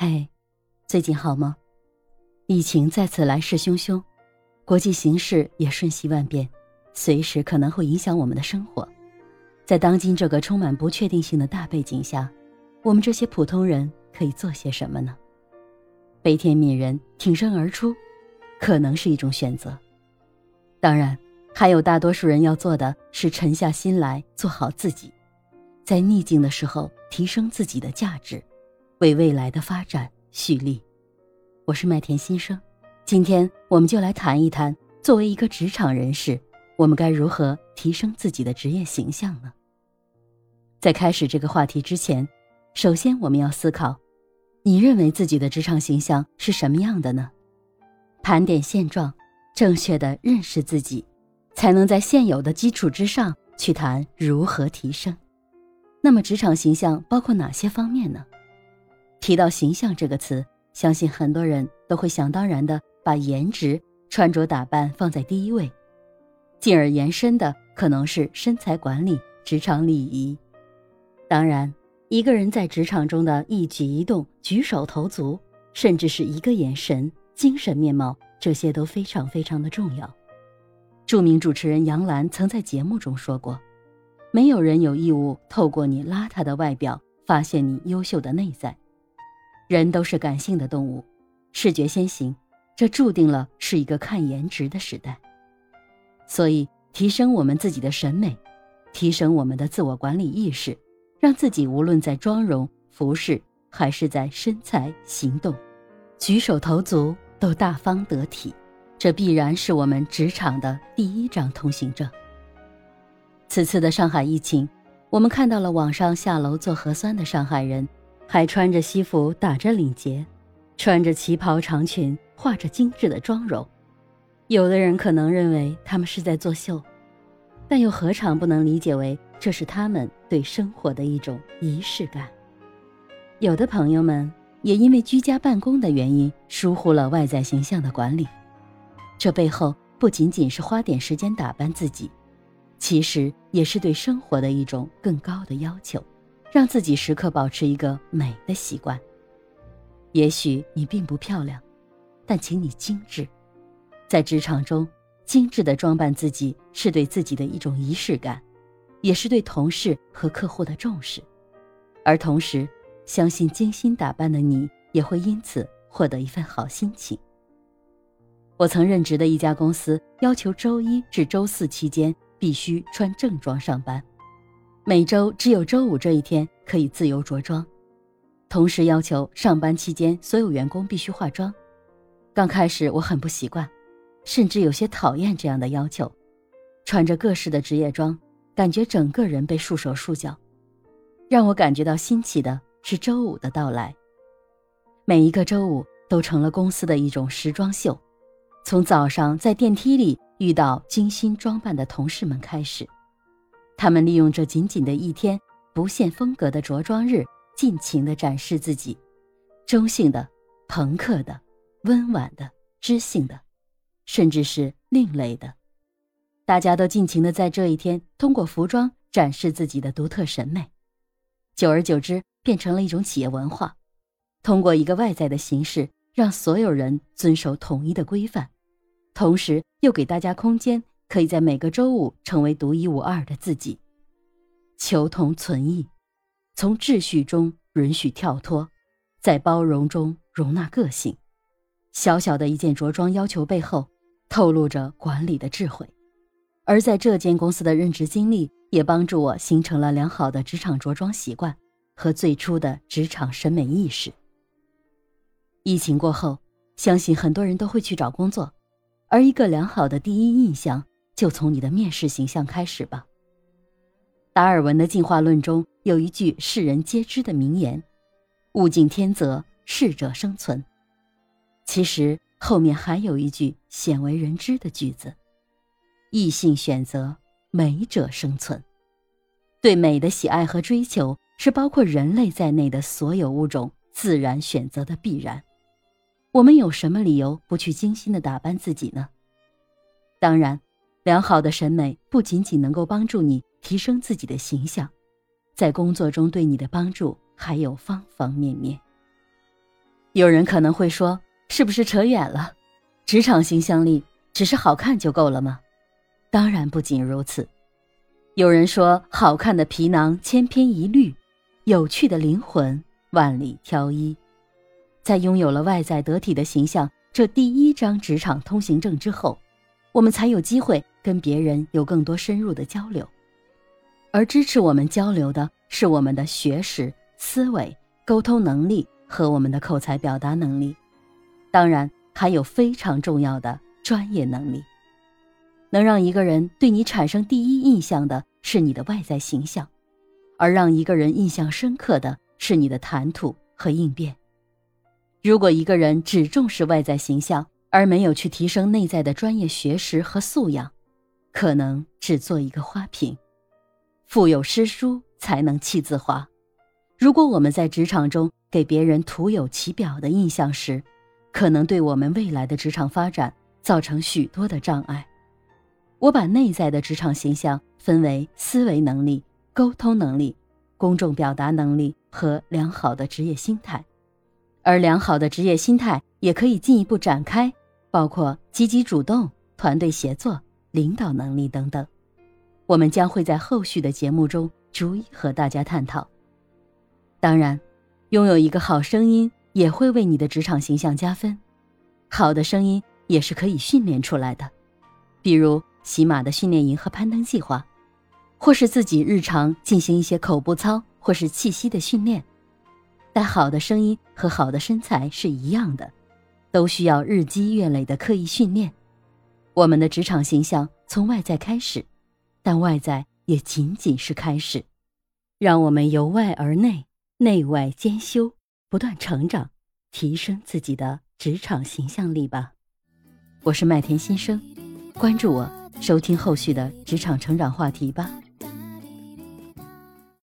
哎，最近好吗？疫情再次来势汹汹，国际形势也瞬息万变，随时可能会影响我们的生活。在当今这个充满不确定性的大背景下，我们这些普通人可以做些什么呢？悲天悯人，挺身而出，可能是一种选择。当然，还有大多数人要做的是沉下心来做好自己，在逆境的时候提升自己的价值。为未来的发展蓄力。我是麦田新生，今天我们就来谈一谈，作为一个职场人士，我们该如何提升自己的职业形象呢？在开始这个话题之前，首先我们要思考，你认为自己的职场形象是什么样的呢？盘点现状，正确的认识自己，才能在现有的基础之上去谈如何提升。那么，职场形象包括哪些方面呢？提到形象这个词，相信很多人都会想当然的把颜值、穿着打扮放在第一位，进而延伸的可能是身材管理、职场礼仪。当然，一个人在职场中的一举一动、举手投足，甚至是一个眼神、精神面貌，这些都非常非常的重要。著名主持人杨澜曾在节目中说过：“没有人有义务透过你邋遢的外表发现你优秀的内在。”人都是感性的动物，视觉先行，这注定了是一个看颜值的时代。所以，提升我们自己的审美，提升我们的自我管理意识，让自己无论在妆容、服饰，还是在身材、行动、举手投足都大方得体，这必然是我们职场的第一张通行证。此次的上海疫情，我们看到了网上下楼做核酸的上海人。还穿着西服打着领结，穿着旗袍长裙，化着精致的妆容。有的人可能认为他们是在作秀，但又何尝不能理解为这是他们对生活的一种仪式感？有的朋友们也因为居家办公的原因疏忽了外在形象的管理，这背后不仅仅是花点时间打扮自己，其实也是对生活的一种更高的要求。让自己时刻保持一个美的习惯。也许你并不漂亮，但请你精致。在职场中，精致的装扮自己是对自己的一种仪式感，也是对同事和客户的重视。而同时，相信精心打扮的你也会因此获得一份好心情。我曾任职的一家公司要求周一至周四期间必须穿正装上班。每周只有周五这一天可以自由着装，同时要求上班期间所有员工必须化妆。刚开始我很不习惯，甚至有些讨厌这样的要求。穿着各式的职业装，感觉整个人被束手束脚。让我感觉到新奇的是周五的到来，每一个周五都成了公司的一种时装秀。从早上在电梯里遇到精心装扮的同事们开始。他们利用这仅仅的一天，不限风格的着装日，尽情地展示自己，中性的、朋克的、温婉的、知性的，甚至是另类的。大家都尽情地在这一天通过服装展示自己的独特审美，久而久之变成了一种企业文化。通过一个外在的形式，让所有人遵守统一的规范，同时又给大家空间。可以在每个周五成为独一无二的自己，求同存异，从秩序中允许跳脱，在包容中容纳个性。小小的一件着装要求背后，透露着管理的智慧。而在这间公司的任职经历，也帮助我形成了良好的职场着装习惯和最初的职场审美意识。疫情过后，相信很多人都会去找工作，而一个良好的第一印象。就从你的面试形象开始吧。达尔文的进化论中有一句世人皆知的名言：“物竞天择，适者生存。”其实后面还有一句鲜为人知的句子：“异性选择，美者生存。”对美的喜爱和追求是包括人类在内的所有物种自然选择的必然。我们有什么理由不去精心的打扮自己呢？当然。良好的审美不仅仅能够帮助你提升自己的形象，在工作中对你的帮助还有方方面面。有人可能会说，是不是扯远了？职场形象力只是好看就够了吗？当然不仅如此。有人说，好看的皮囊千篇一律，有趣的灵魂万里挑一。在拥有了外在得体的形象这第一张职场通行证之后，我们才有机会跟别人有更多深入的交流。而支持我们交流的是我们的学识、思维、沟通能力和我们的口才表达能力，当然还有非常重要的专业能力。能让一个人对你产生第一印象的是你的外在形象，而让一个人印象深刻的是你的谈吐和应变。如果一个人只重视外在形象，而没有去提升内在的专业学识和素养，可能只做一个花瓶。腹有诗书才能气自华。如果我们在职场中给别人徒有其表的印象时，可能对我们未来的职场发展造成许多的障碍。我把内在的职场形象分为思维能力、沟通能力、公众表达能力和良好的职业心态，而良好的职业心态也可以进一步展开，包括积极主动、团队协作、领导能力等等。我们将会在后续的节目中逐一和大家探讨。当然，拥有一个好声音也会为你的职场形象加分。好的声音也是可以训练出来的，比如喜马的训练营和攀登计划，或是自己日常进行一些口部操或是气息的训练。但好的声音和好的身材是一样的，都需要日积月累的刻意训练。我们的职场形象从外在开始。但外在也仅仅是开始，让我们由外而内、内外兼修，不断成长，提升自己的职场形象力吧。我是麦田新生，关注我，收听后续的职场成长话题吧。